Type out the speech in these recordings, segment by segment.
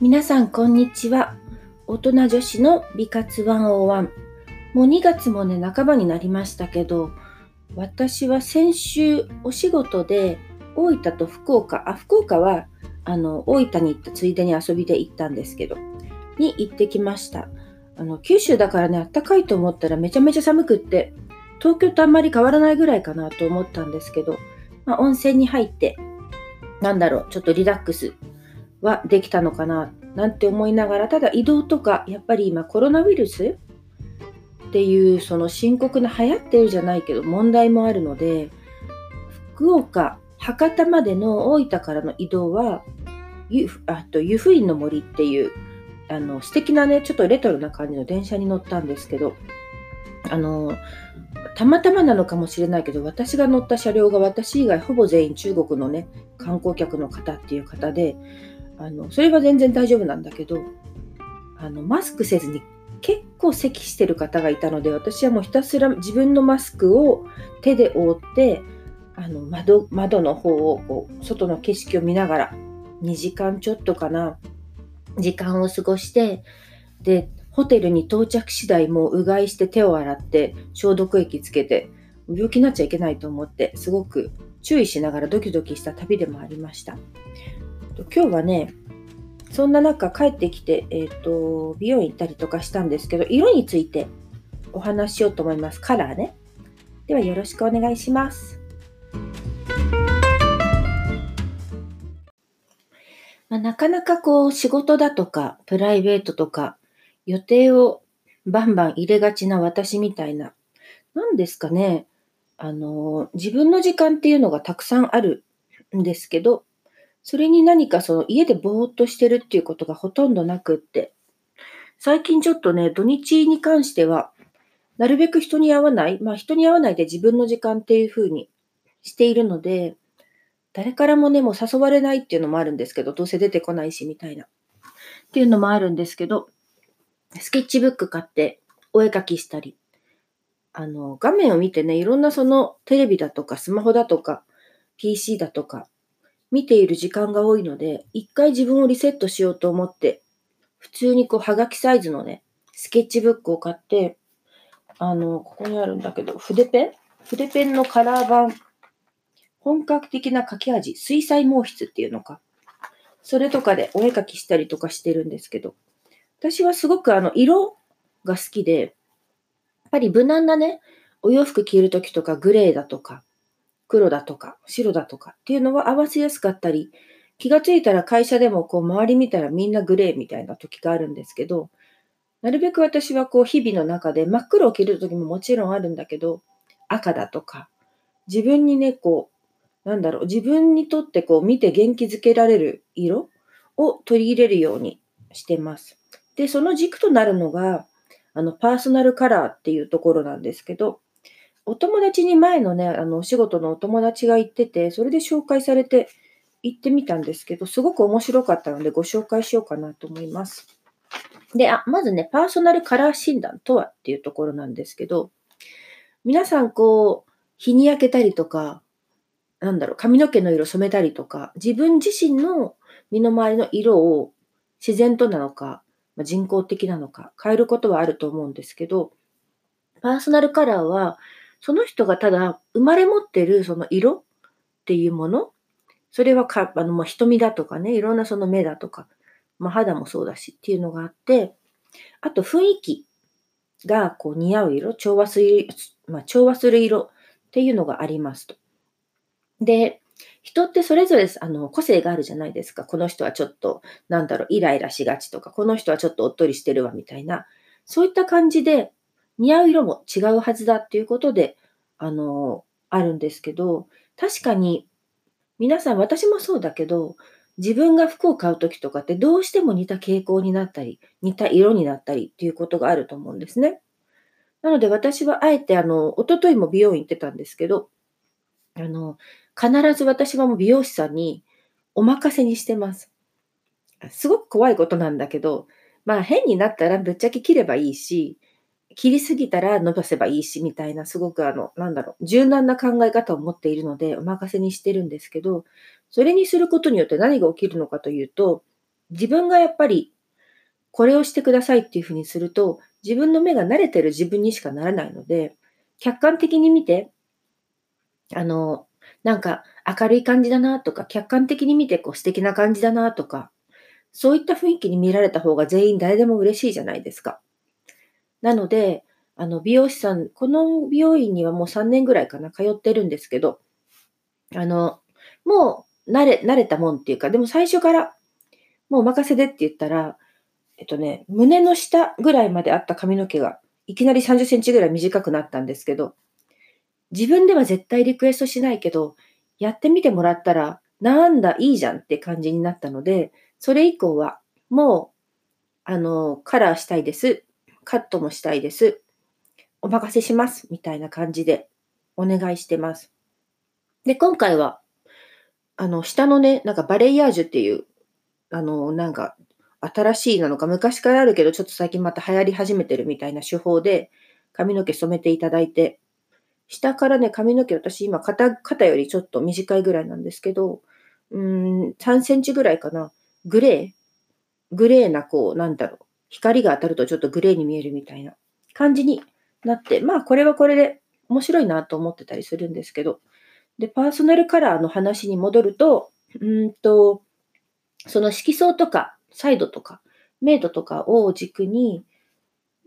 皆さん、こんにちは。大人女子の美活101。もう2月もね、半ばになりましたけど、私は先週お仕事で大分と福岡、あ、福岡はあの大分に行ったついでに遊びで行ったんですけど、に行ってきました。あの九州だからね、あったかいと思ったらめちゃめちゃ寒くって、東京とあんまり変わらないぐらいかなと思ったんですけど、まあ、温泉に入って、なんだろう、ちょっとリラックスはできたのかななんて思いながら、ただ移動とか、やっぱり今コロナウイルスっていうその深刻な流行ってるじゃないけど問題もあるので、福岡、博多までの大分からの移動は、ゆあと湯布院の森っていうあの素敵なね、ちょっとレトロな感じの電車に乗ったんですけど、あのたまたまなのかもしれないけど、私が乗った車両が私以外ほぼ全員中国のね、観光客の方っていう方で、あのそれは全然大丈夫なんだけどあのマスクせずに結構咳してる方がいたので私はもうひたすら自分のマスクを手で覆ってあの窓窓の方をこう外の景色を見ながら2時間ちょっとかな時間を過ごしてでホテルに到着次第もううがいして手を洗って消毒液つけて病気になっちゃいけないと思ってすごく注意しながらドキドキした旅でもありました。今日はね、そんな中帰ってきて、えっ、ー、と、美容院行ったりとかしたんですけど、色についてお話ししようと思います。カラーね。ではよろしくお願いします。まあ、なかなかこう仕事だとかプライベートとか予定をバンバン入れがちな私みたいな、何ですかね、あの、自分の時間っていうのがたくさんあるんですけど、それに何かその家でぼーっとしてるっていうことがほとんどなくって、最近ちょっとね、土日に関しては、なるべく人に会わない、まあ人に会わないで自分の時間っていう風にしているので、誰からもね、もう誘われないっていうのもあるんですけど、どうせ出てこないしみたいな。っていうのもあるんですけど、スケッチブック買ってお絵描きしたり、あの、画面を見てね、いろんなそのテレビだとかスマホだとか PC だとか見ている時間が多いので、一回自分をリセットしようと思って、普通にこう、はがきサイズのね、スケッチブックを買って、あの、ここにあるんだけど、筆ペン？筆ペンのカラー版、本格的な書き味、水彩毛筆っていうのか。それとかでお絵描きしたりとかしてるんですけど、私はすごくあの、色が好きで、やっぱり無難なね、お洋服着るときとかグレーだとか、黒だとか白だとかっていうのは合わせやすかったり、気がついたら会社でもこう周り見たらみんなグレーみたいな時があるんですけど、なるべく私はこう日々の中で真っ黒を着る時ももちろんあるんだけど、赤だとか、自分にね、こう、なんだろう、自分にとってこう見て元気づけられる色を取り入れるようにしてます。で、その軸となるのが、あの、パーソナルカラーっていうところなんですけど、お友達に前のね、あの、お仕事のお友達が行ってて、それで紹介されて行ってみたんですけど、すごく面白かったのでご紹介しようかなと思います。で、あ、まずね、パーソナルカラー診断とはっていうところなんですけど、皆さんこう、日に焼けたりとか、なんだろう、髪の毛の色染めたりとか、自分自身の身の回りの色を自然となのか、まあ人工的なのか変えることはあると思うんですけど、パーソナルカラーはその人がただ生まれ持ってるその色っていうもの、それはかあの、まあ、瞳だとかね、いろんなその目だとか、まあ、肌もそうだしっていうのがあって、あと雰囲気がこう似合う色、調和する、まあ、調和する色っていうのがありますと。で、人ってそれぞれあの個性があるじゃないですか。この人はちょっと、なんだろう、イライラしがちとか、この人はちょっとおっとりしてるわみたいな、そういった感じで、似合う色も違うはずだっていうことで、あの、あるんですけど、確かに皆さん、私もそうだけど、自分が服を買うときとかってどうしても似た傾向になったり、似た色になったりっていうことがあると思うんですね。なので私はあえてあの、おとといも美容院行ってたんですけど、あの、必ず私はもう美容師さんにお任せにしてます。すごく怖いことなんだけど、まあ変になったらぶっちゃけ切ればいいし、切りすぎたら伸ばせばいいし、みたいな、すごくあの、なんだろう、柔軟な考え方を持っているので、お任せにしてるんですけど、それにすることによって何が起きるのかというと、自分がやっぱりこれをしてくださいっていうふうにすると、自分の目が慣れてる自分にしかならないので、客観的に見て、あの、なんか明るい感じだなとか、客観的に見てこう素敵な感じだなとか、そういった雰囲気に見られた方が全員誰でも嬉しいじゃないですか。なので、あの、美容師さん、この美容院にはもう3年ぐらいかな、通ってるんですけど、あの、もう慣れ、慣れたもんっていうか、でも最初からもうお任せでって言ったら、えっとね、胸の下ぐらいまであった髪の毛が、いきなり30センチぐらい短くなったんですけど、自分では絶対リクエストしないけど、やってみてもらったら、なんだ、いいじゃんって感じになったので、それ以降は、もう、あの、カラーしたいです。カットもしたいです。お任せします。みたいな感じでお願いしてます。で、今回は、あの、下のね、なんかバレイヤージュっていう、あの、なんか、新しいなのか、昔からあるけど、ちょっと最近また流行り始めてるみたいな手法で、髪の毛染めていただいて、下からね、髪の毛、私今肩、肩よりちょっと短いぐらいなんですけど、うん、3センチぐらいかな。グレーグレーな、こう、なんだろう。光が当たるとちょっとグレーに見えるみたいな感じになって、まあ、これはこれで面白いなと思ってたりするんですけど、で、パーソナルカラーの話に戻ると、うんと、その色相とか、サイドとか、メイドとかを軸に、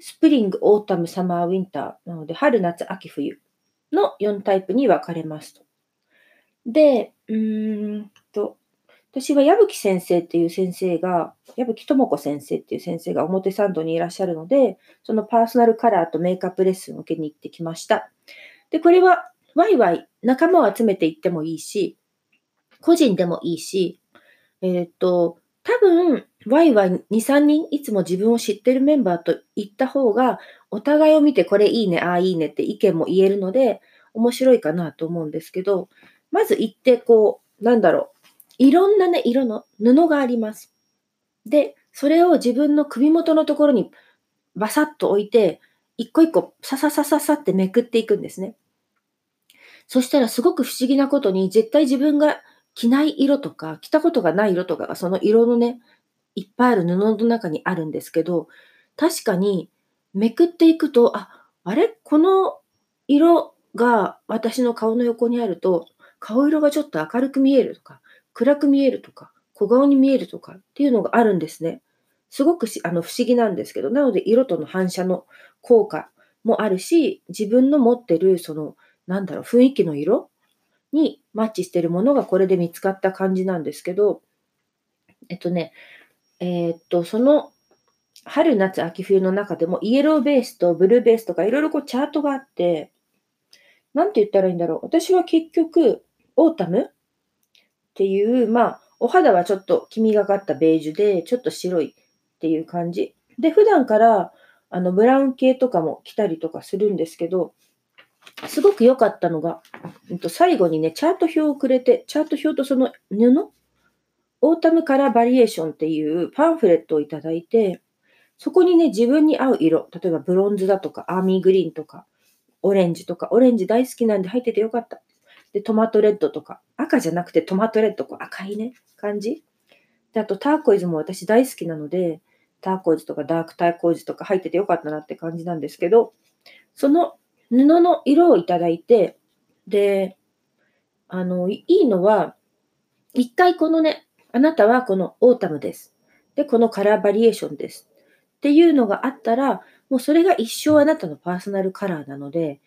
スプリング、オータム、サマー、ウィンターなので、春、夏、秋、冬の4タイプに分かれますと。で、うーんと、私は矢吹先生っていう先生が、矢吹智子先生っていう先生が表参道にいらっしゃるので、そのパーソナルカラーとメイクアップレッスンを受けに行ってきました。で、これはワイワイ仲間を集めていってもいいし、個人でもいいし、えー、っと、多分、ワイワイ2、3人、いつも自分を知ってるメンバーと行った方が、お互いを見てこれいいね、ああいいねって意見も言えるので、面白いかなと思うんですけど、まず行って、こう、なんだろう。いろんなね、色の布があります。で、それを自分の首元のところにバサッと置いて、一個一個サササササってめくっていくんですね。そしたらすごく不思議なことに、絶対自分が着ない色とか、着たことがない色とかがその色のね、いっぱいある布の中にあるんですけど、確かにめくっていくと、あ、あれ？この色が私の顔の横にあると、顔色がちょっと明るく見えるとか、暗く見えるとか、小顔に見えるとかっていうのがあるんですね。すごくあの不思議なんですけど、なので色との反射の効果もあるし、自分の持ってるその、なんだろう、雰囲気の色にマッチしてるものがこれで見つかった感じなんですけど、えっとね、えー、っと、その春、夏、秋、冬の中でもイエローベースとブルーベースとかいろいろこうチャートがあって、なんて言ったらいいんだろう。私は結局、オータムっていう、まあ、お肌はちょっと黄みがかったベージュで、ちょっと白いっていう感じ。で、普段から、あの、ブラウン系とかも着たりとかするんですけど、すごく良かったのが、最後にね、チャート表をくれて、チャート表とその布、オータムカラーバリエーションっていうパンフレットをいただいて、そこにね、自分に合う色、例えばブロンズだとか、アーミーグリーンとか、オレンジとか、オレンジ大好きなんで入っててよかった。で、トマトレッドとか、赤じゃなくてトマトレッド、こう赤いね、感じ。で、あとターコイズも私大好きなので、ターコイズとかダークターコイズとか入っててよかったなって感じなんですけど、その布の色をいただいて、で、あの、いいのは、一回このね、あなたはこのオータムです。で、このカラーバリエーションです。っていうのがあったら、もうそれが一生あなたのパーソナルカラーなので、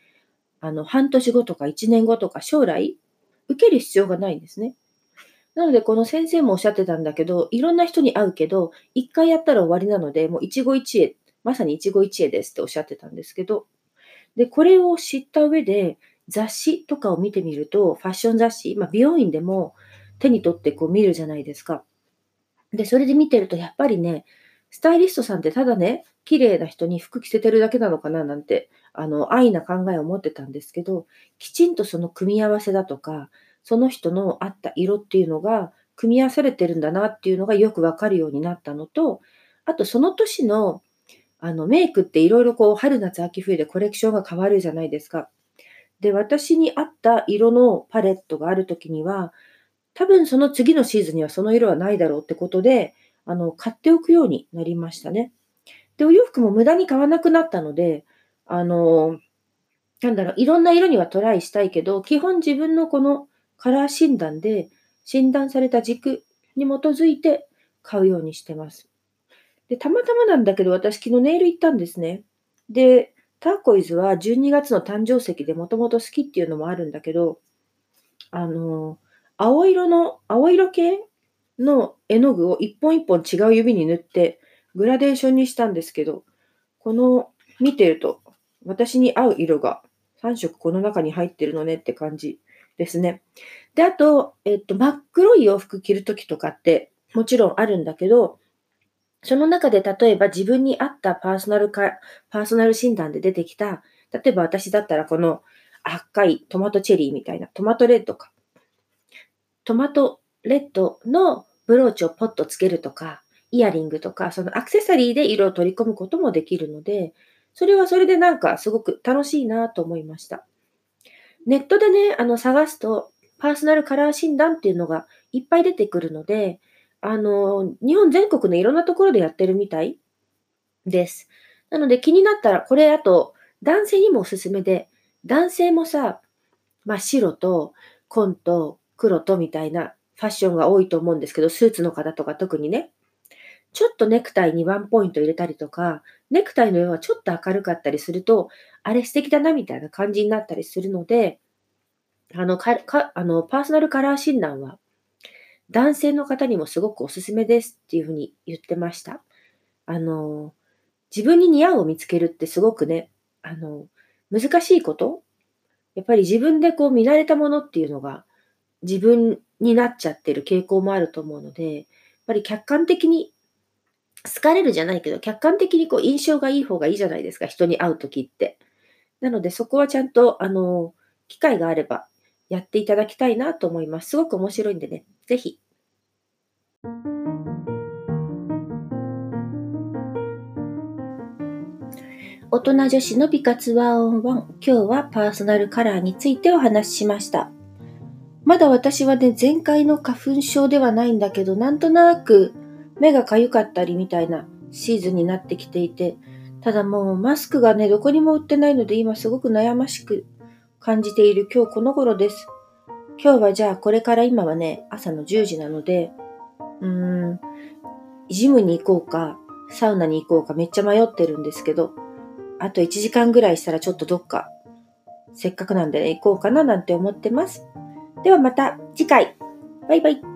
あの、半年後とか1年後とか将来、受ける必要がないんですね。なので、この先生もおっしゃってたんだけど、いろんな人に会うけど、一回やったら終わりなので、もう一期一会、まさに一期一会ですっておっしゃってたんですけど、で、これを知った上で、雑誌とかを見てみると、ファッション雑誌、まあ、美容院でも手に取ってこう見るじゃないですか。で、それで見てると、やっぱりね、スタイリストさんってただね、綺麗な人に服着せてるだけなのかななんて、あの、安易な考えを持ってたんですけど、きちんとその組み合わせだとか、その人の合った色っていうのが組み合わされてるんだなっていうのがよくわかるようになったのと、あとその年のあの、メイクっていろいろこう、春夏秋冬でコレクションが変わるじゃないですか。で、私に合った色のパレットがあるときには、多分その次のシーズンにはその色はないだろうってことで、あの、買っておくようになりましたね。で、お洋服も無駄に買わなくなったので、あの、なんだろう、いろんな色にはトライしたいけど、基本自分のこのカラー診断で診断された軸に基づいて買うようにしてます。で、たまたまなんだけど、私昨日ネイル行ったんですね。で、ターコイズは12月の誕生石でもともと好きっていうのもあるんだけど、あの、青色の、青色系の絵の具を一本一本違う指に塗ってグラデーションにしたんですけど、この見てると私に合う色が3色この中に入ってるのねって感じですね。で、あと、えっと、真っ黒い洋服着るときとかってもちろんあるんだけど、その中で例えば自分に合ったパーソナルか、パーソナル診断で出てきた、例えば私だったらこの赤いトマトチェリーみたいなトマトレッドか。トマトレッドのブローチをポッとつけるとか、イヤリングとか、そのアクセサリーで色を取り込むこともできるので、それはそれでなんかすごく楽しいなと思いました。ネットでね、あの探すと、パーソナルカラー診断っていうのがいっぱい出てくるので、あの、日本全国のいろんなところでやってるみたいです。なので気になったら、これあと男性にもおすすめで、男性もさ、まあ、白と紺と黒とみたいなファッションが多いと思うんですけど、スーツの方とか特にね、ちょっとネクタイにワンポイント入れたりとか、ネクタイの色がちょっと明るかったりすると、あれ素敵だなみたいな感じになったりするので、あの、かかあのパーソナルカラー診断は男性の方にもすごくおすすめですっていうふうに言ってました。あの、自分に似合うを見つけるってすごくね、あの、難しいことやっぱり自分でこう見慣れたものっていうのが自分になっちゃってる傾向もあると思うので、やっぱり客観的に好かれるじゃないけど、客観的にこう印象がいい方がいいじゃないですか、人に会うときって。なのでそこはちゃんと、あの、機会があればやっていただきたいなと思います。すごく面白いんでね、ぜひ。大人女子の美活ワンオンワン。今日はパーソナルカラーについてお話ししました。まだ私はね、前回の花粉症ではないんだけど、なんとなく目がかゆかったりみたいなシーズンになってきていて、ただもうマスクがね、どこにも売ってないので今すごく悩ましく感じている今日この頃です。今日はじゃあこれから今はね、朝の10時なので、うーん、ジムに行こうか、サウナに行こうかめっちゃ迷ってるんですけど、あと1時間ぐらいしたらちょっとどっか、せっかくなんでね、行こうかななんて思ってます。ではまた次回。バイバイ。